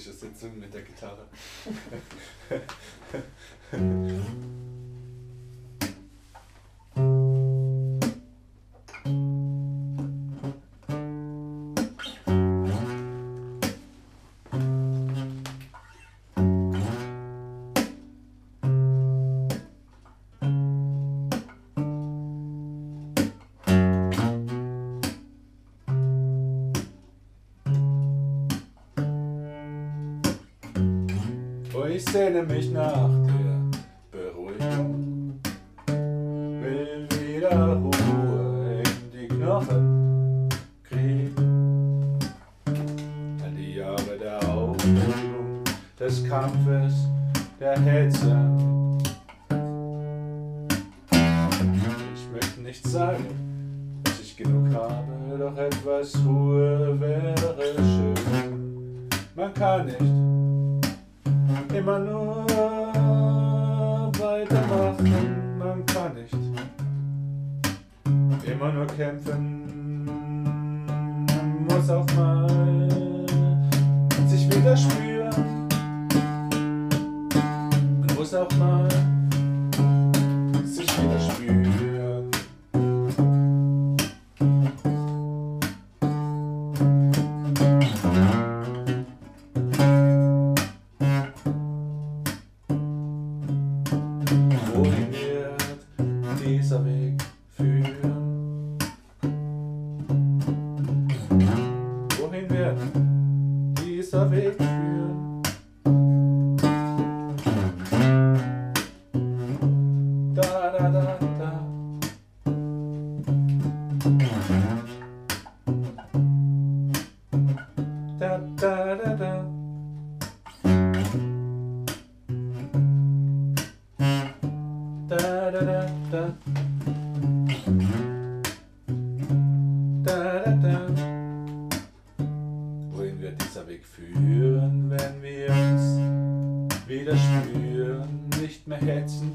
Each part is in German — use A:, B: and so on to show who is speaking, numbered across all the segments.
A: akustische Sitzung mit der Gitarre. ich sehne mich nach der Beruhigung, will wieder Ruhe in die Knochen kriegen. All die Jahre der Aufregung, des Kampfes, der Hetze. Ich möchte nicht sagen, dass ich genug habe, doch etwas Ruhe wäre schön. Man kann nicht immer nur weitermachen, man kann nicht immer nur kämpfen, man muss auch mal sich wieder spüren, man muss auch mal sich wieder spüren. Dieser Weg führen, wenn wir uns wieder spüren? Nicht mehr hetzen,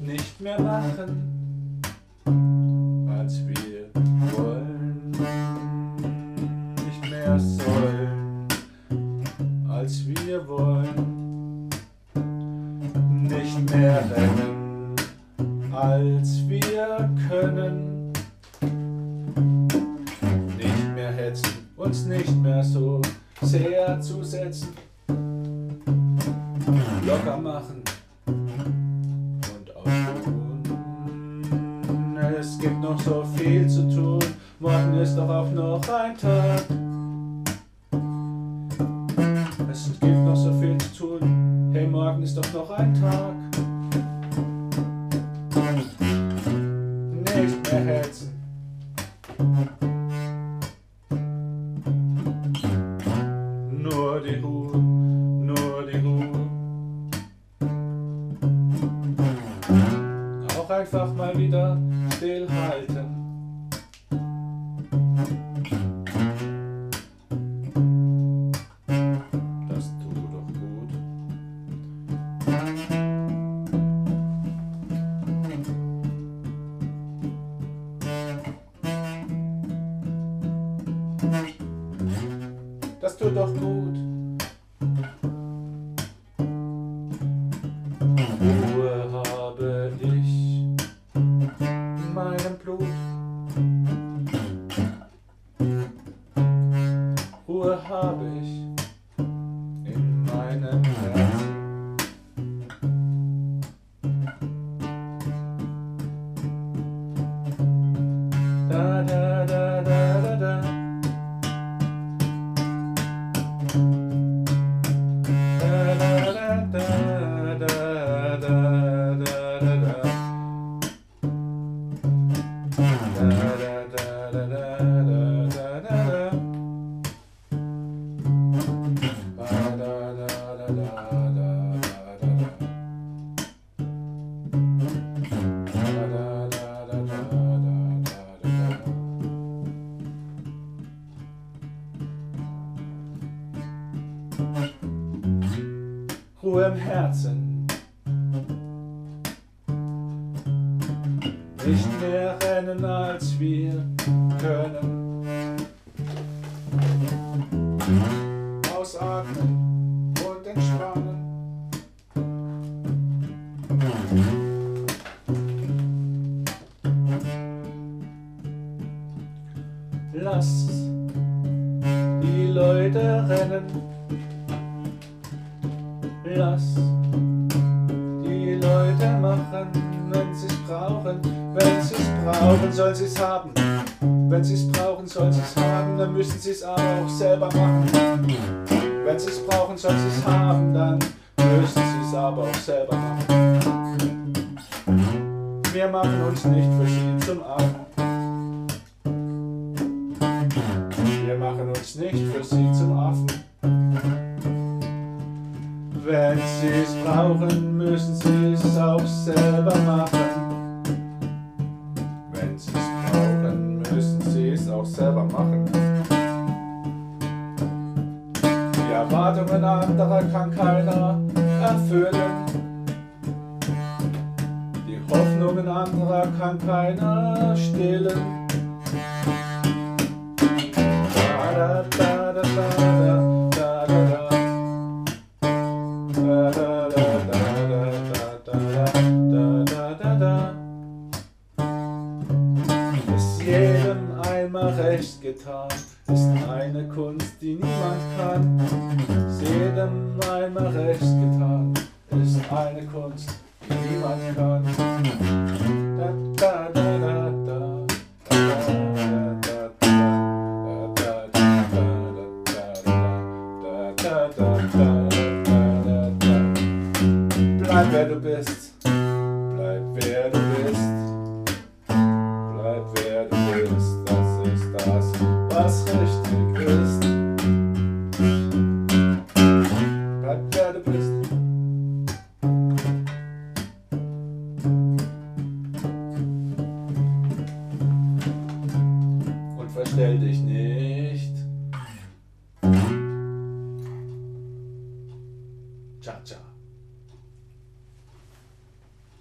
A: nicht mehr machen, als wir wollen. Nicht mehr sollen, als wir wollen. Nicht mehr rennen, als wir können. Nicht mehr hetzen, uns nicht mehr so sehr zu setzen. Locker machen und ausruhen. Es gibt noch so viel zu tun, morgen ist doch auch noch ein Tag. Es gibt noch so viel zu tun, hey, morgen ist doch noch ein Tag. Nicht mehr hetzen. Das tut doch gut. Im Herzen. Nicht mehr rennen, als wir können. Ausatmen. Sonnenstrahlen. Lass Lass die Leute machen, wenn sie es brauchen. Wenn sie es brauchen, sollen sie es haben. Wenn sie es brauchen, sollen sie es haben, dann müssen sie es aber auch selber machen. Wenn sie es brauchen, sollen sie es haben, dann müssen sie es aber auch selber machen. Wir machen uns nicht sie zum Affen. Wir machen uns nicht für sie zum Affen. Wenn sie es brauchen, müssen sie es auch selber machen. Wenn sie es brauchen, müssen sie es auch selber machen. Die Erwartungen anderer kann keiner erfüllen. Die Hoffnungen anderer kann keiner stillen. Einmal recht getan, ist eine Kunst, die niemand kann. Ist jedem einmal recht getan, ist eine Kunst, die niemand kann. Da, da, da. stell dich nicht.